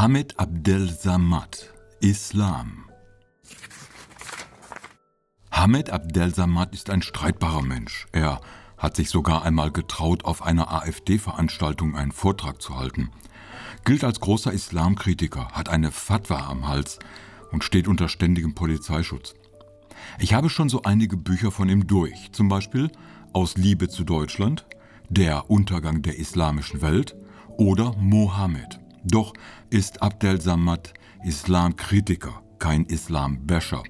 Hamid Abdel Samad, Islam. Hamid Abdel Samad ist ein streitbarer Mensch. Er hat sich sogar einmal getraut, auf einer AfD-Veranstaltung einen Vortrag zu halten. Gilt als großer Islamkritiker, hat eine Fatwa am Hals und steht unter ständigem Polizeischutz. Ich habe schon so einige Bücher von ihm durch, zum Beispiel Aus Liebe zu Deutschland, Der Untergang der islamischen Welt oder Mohammed. Doch ist Abdel Samad Islamkritiker, kein Islambäscher.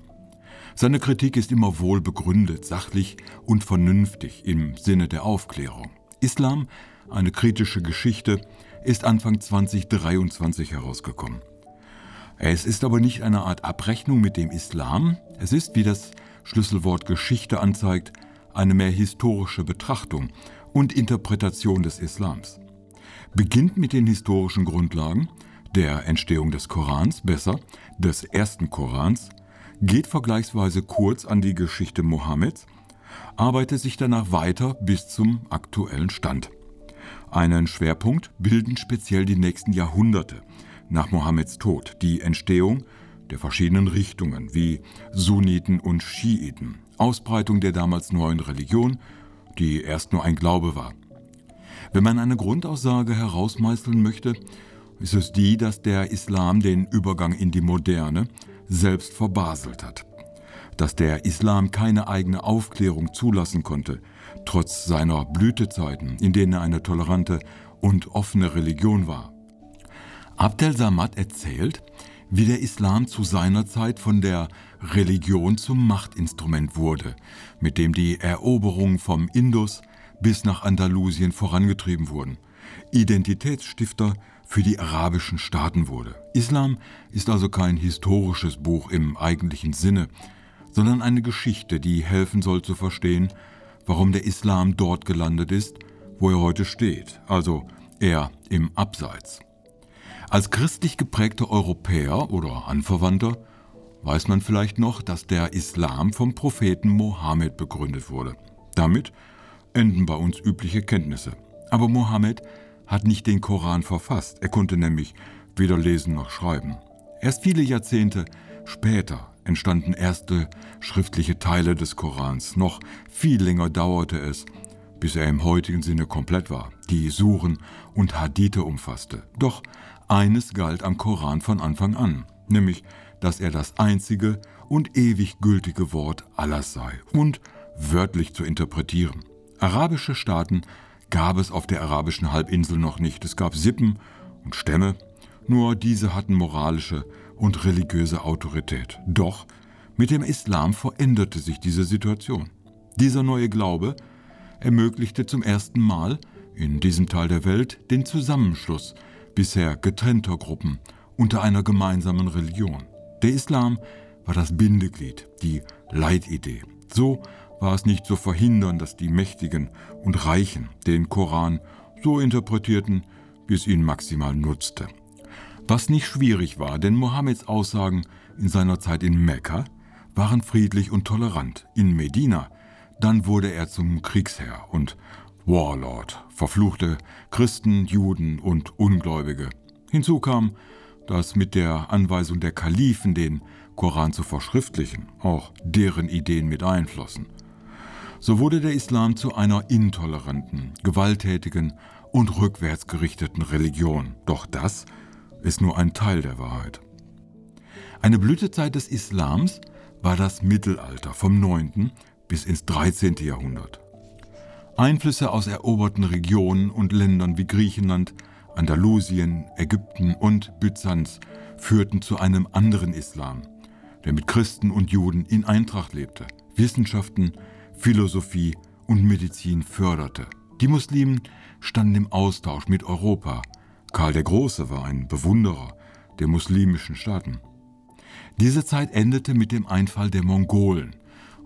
Seine Kritik ist immer wohl begründet, sachlich und vernünftig im Sinne der Aufklärung. Islam, eine kritische Geschichte, ist Anfang 2023 herausgekommen. Es ist aber nicht eine Art Abrechnung mit dem Islam, es ist, wie das Schlüsselwort Geschichte anzeigt, eine mehr historische Betrachtung und Interpretation des Islams. Beginnt mit den historischen Grundlagen der Entstehung des Korans, besser des ersten Korans, geht vergleichsweise kurz an die Geschichte Mohammeds, arbeitet sich danach weiter bis zum aktuellen Stand. Einen Schwerpunkt bilden speziell die nächsten Jahrhunderte nach Mohammeds Tod, die Entstehung der verschiedenen Richtungen wie Sunniten und Schiiten, Ausbreitung der damals neuen Religion, die erst nur ein Glaube war. Wenn man eine Grundaussage herausmeißeln möchte, ist es die, dass der Islam den Übergang in die Moderne selbst verbaselt hat. Dass der Islam keine eigene Aufklärung zulassen konnte, trotz seiner Blütezeiten, in denen er eine tolerante und offene Religion war. Abdel Samad erzählt, wie der Islam zu seiner Zeit von der Religion zum Machtinstrument wurde, mit dem die Eroberungen vom Indus bis nach Andalusien vorangetrieben wurden, Identitätsstifter für die arabischen Staaten wurde. Islam ist also kein historisches Buch im eigentlichen Sinne, sondern eine Geschichte, die helfen soll zu verstehen, warum der Islam dort gelandet ist, wo er heute steht, also eher im Abseits. Als christlich geprägter Europäer oder Anverwandter weiß man vielleicht noch, dass der Islam vom Propheten Mohammed begründet wurde. Damit enden bei uns übliche Kenntnisse. Aber Mohammed hat nicht den Koran verfasst. Er konnte nämlich weder lesen noch schreiben. Erst viele Jahrzehnte später entstanden erste schriftliche Teile des Korans. Noch viel länger dauerte es, bis er im heutigen Sinne komplett war, die Suren und Hadithe umfasste. Doch eines galt am Koran von Anfang an, nämlich, dass er das einzige und ewig gültige Wort Allahs sei und wörtlich zu interpretieren. Arabische Staaten gab es auf der arabischen Halbinsel noch nicht. Es gab Sippen und Stämme, nur diese hatten moralische und religiöse Autorität. Doch mit dem Islam veränderte sich diese Situation. Dieser neue Glaube ermöglichte zum ersten Mal in diesem Teil der Welt den Zusammenschluss bisher getrennter Gruppen unter einer gemeinsamen Religion. Der Islam war das Bindeglied, die Leitidee. So war es nicht zu verhindern, dass die Mächtigen und Reichen den Koran so interpretierten, wie es ihnen maximal nutzte. Was nicht schwierig war, denn Mohammeds Aussagen in seiner Zeit in Mekka waren friedlich und tolerant. In Medina dann wurde er zum Kriegsherr und Warlord, verfluchte Christen, Juden und Ungläubige. Hinzu kam, dass mit der Anweisung der Kalifen, den Koran zu verschriftlichen, auch deren Ideen mit einflossen. So wurde der Islam zu einer intoleranten, gewalttätigen und rückwärtsgerichteten Religion. Doch das ist nur ein Teil der Wahrheit. Eine Blütezeit des Islams war das Mittelalter vom 9. bis ins 13. Jahrhundert. Einflüsse aus eroberten Regionen und Ländern wie Griechenland, Andalusien, Ägypten und Byzanz führten zu einem anderen Islam, der mit Christen und Juden in Eintracht lebte, Wissenschaften, Philosophie und Medizin förderte. Die Muslimen standen im Austausch mit Europa. Karl der Große war ein Bewunderer der muslimischen Staaten. Diese Zeit endete mit dem Einfall der Mongolen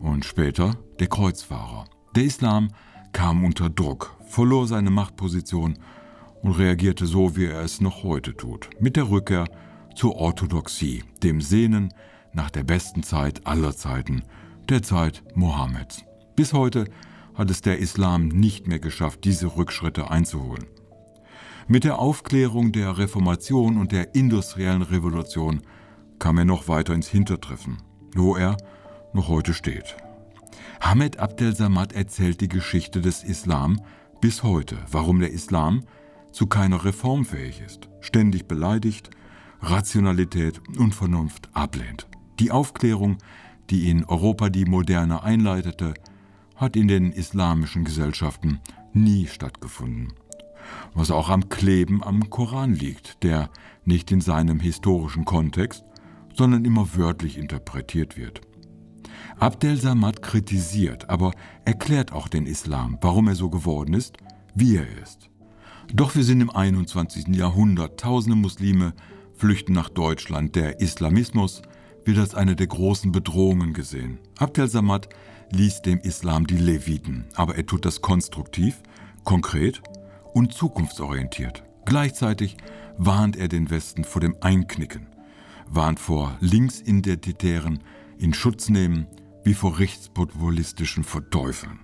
und später der Kreuzfahrer. Der Islam kam unter Druck, verlor seine Machtposition und reagierte so, wie er es noch heute tut, mit der Rückkehr zur Orthodoxie, dem Sehnen nach der besten Zeit aller Zeiten, der Zeit Mohammeds. Bis heute hat es der Islam nicht mehr geschafft, diese Rückschritte einzuholen. Mit der Aufklärung der Reformation und der industriellen Revolution kam er noch weiter ins Hintertreffen, wo er noch heute steht. Hamed Abdel Samad erzählt die Geschichte des Islam bis heute, warum der Islam zu keiner Reform fähig ist, ständig beleidigt, Rationalität und Vernunft ablehnt. Die Aufklärung, die in Europa die Moderne einleitete, hat in den islamischen Gesellschaften nie stattgefunden. Was auch am Kleben am Koran liegt, der nicht in seinem historischen Kontext, sondern immer wörtlich interpretiert wird. Abdel Samad kritisiert, aber erklärt auch den Islam, warum er so geworden ist, wie er ist. Doch wir sind im 21. Jahrhundert. Tausende Muslime flüchten nach Deutschland. Der Islamismus wird als eine der großen Bedrohungen gesehen. Abdel Samad liest dem Islam die Leviten, aber er tut das konstruktiv, konkret und zukunftsorientiert. Gleichzeitig warnt er den Westen vor dem Einknicken, warnt vor Linksidentitären in Schutz nehmen wie vor rechtspopulistischen Verteufeln.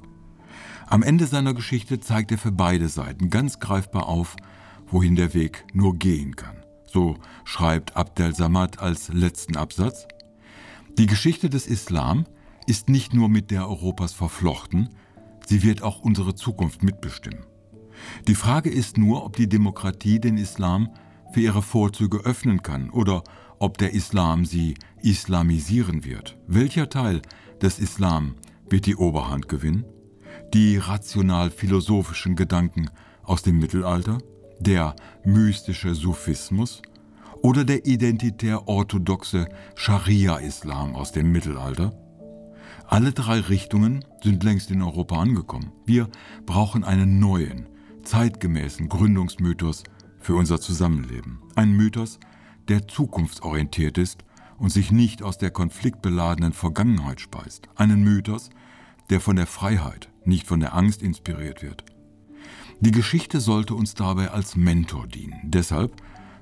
Am Ende seiner Geschichte zeigt er für beide Seiten ganz greifbar auf, wohin der Weg nur gehen kann. So schreibt Abdel Samad als letzten Absatz. Die Geschichte des Islam ist nicht nur mit der Europas verflochten, sie wird auch unsere Zukunft mitbestimmen. Die Frage ist nur, ob die Demokratie den Islam für ihre Vorzüge öffnen kann oder ob der Islam sie islamisieren wird. Welcher Teil des Islam wird die Oberhand gewinnen? Die rational-philosophischen Gedanken aus dem Mittelalter? Der mystische Sufismus? Oder der identitär-orthodoxe Scharia-Islam aus dem Mittelalter? Alle drei Richtungen sind längst in Europa angekommen. Wir brauchen einen neuen, zeitgemäßen Gründungsmythos für unser Zusammenleben. Ein Mythos, der zukunftsorientiert ist und sich nicht aus der konfliktbeladenen Vergangenheit speist. Einen Mythos, der von der Freiheit, nicht von der Angst inspiriert wird. Die Geschichte sollte uns dabei als Mentor dienen. Deshalb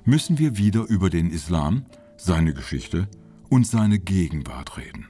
müssen wir wieder über den Islam, seine Geschichte und seine Gegenwart reden.